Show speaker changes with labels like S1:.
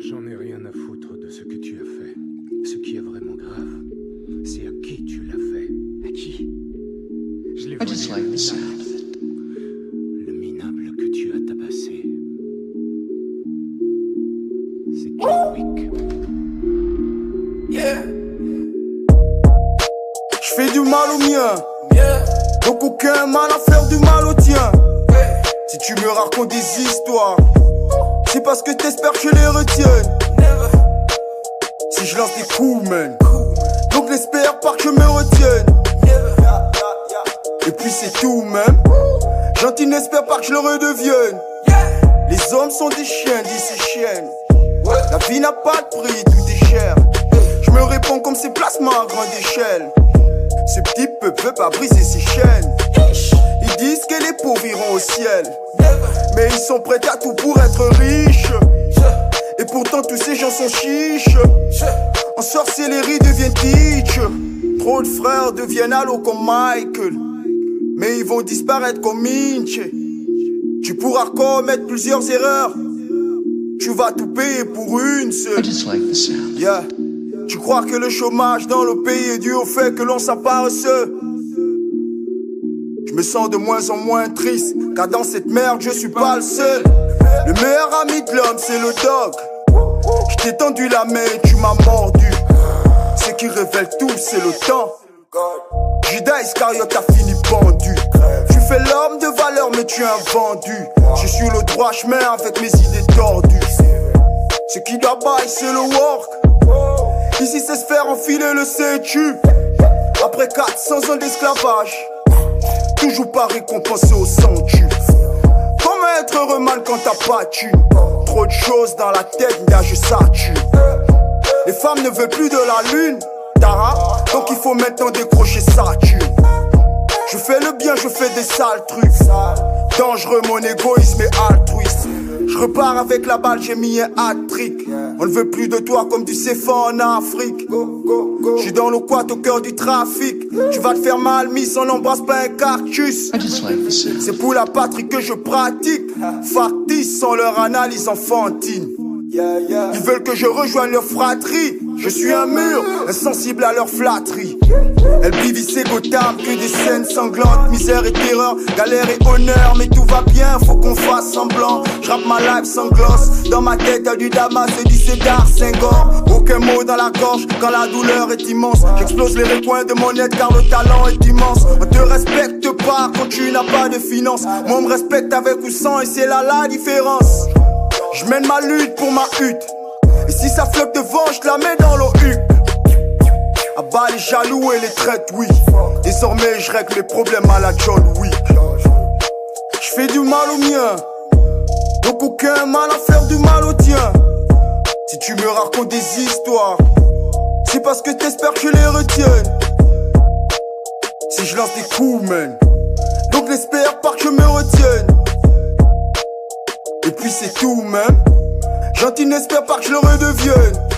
S1: J'en ai rien à foutre de ce que tu as fait. Ce qui est vraiment grave, c'est à qui tu l'as fait.
S2: À qui?
S1: Je l'ai
S2: I just
S1: volé
S2: like
S1: le
S2: the sound
S1: minable. que tu as tabassé. C'est Chadwick.
S3: Je fais du mal au mien. Donc aucun mal à faire du mal au tien. Racontes des histoires, c'est parce que t'espères que je les retienne. Si je lance des coups, man. Donc n'espère pas que je me retienne. Et puis c'est tout, même. Gentil n'espère pas que je le redevienne. Les hommes sont des chiens, dis ces chiennes. La vie n'a pas de prix, tout est cher. Je me réponds comme ces placements à grande échelle. Ce petit peuple veut pas briser ses chaînes. Disent que les pauvres iront au ciel. Mais ils sont prêts à tout pour être riches. Et pourtant tous ces gens sont chiches. En sorcellerie deviennent teach. Trop de frères deviennent allo comme Michael. Mais ils vont disparaître comme Minch. Tu pourras commettre plusieurs erreurs. Tu vas tout payer pour une seule. Yeah. Tu crois que le chômage dans le pays est dû au fait que l'on s'apparece Je me sens de moins en moins triste, car dans cette merde je suis pas le seul. Le meilleur ami de l'homme c'est le dog. Je t'ai tendu la main et tu m'as mordu. Ce qui révèle tout c'est le temps. Judas Iscariote a fini pendu. Tu fais l'homme de valeur mais tu es un vendu. Je suis le droit chemin avec mes idées tordues. Ce qui doit bailler c'est le work. Ici c'est se faire enfiler le sais-tu? Après 400 ans d'esclavage Toujours pas récompensé au sang-tu Comment être heureux mal quand t'as pas tu? Trop de choses dans la tête, là je sature. Les femmes ne veulent plus de la lune Tara, donc il faut maintenant décrocher Saturne Je fais le bien, je fais des sales trucs. Dangereux mon égoïsme est altruiste. Je repars avec la balle, j'ai mis un hat-trick. On ne veut plus de toi comme du céphane en Afrique. Je suis dans le quad au cœur du trafic. Tu vas te faire mal, miss, on n'embrasse pas un cactus.
S2: I just like the sound.
S3: c'est pour la patrie que je pratique. Factice sans leur analyse enfantine. Ils veulent que je rejoigne leur fratrie. Je suis un mur, insensible à leur flatterie. Elle vivissait Gotham, que des scènes sanglantes, misère et terreur, galère et honneur. Mais tout va bien, faut qu'on fasse semblant. Je ma life sans gloss. Dans ma tête, y'a du Damas et du Cédar Senghor. Aucun mot dans la gorge quand la douleur est immense. J'explose les recoins de mon aide car le talent est immense. On te respecte pas quand tu n'as pas de finances. Moi, on me respecte avec ou sans et c'est là la différence. Je mène ma lutte pour ma hutte. Et si ça flotte devant, je la mets dans le huc. À bas les jaloux et les traites, oui. Désormais, je règle mes problèmes à la John Wick. Je fais du mal au mien. Donc aucun mal à faire du mal au tien. Si tu me racontes des histoires, c'est parce que t'espères que je les retienne. Si je lance des coups, man. Donc n'espère pas que je me retienne. Et puis c'est tout, même. Gentil n'espère pas que je le redevienne.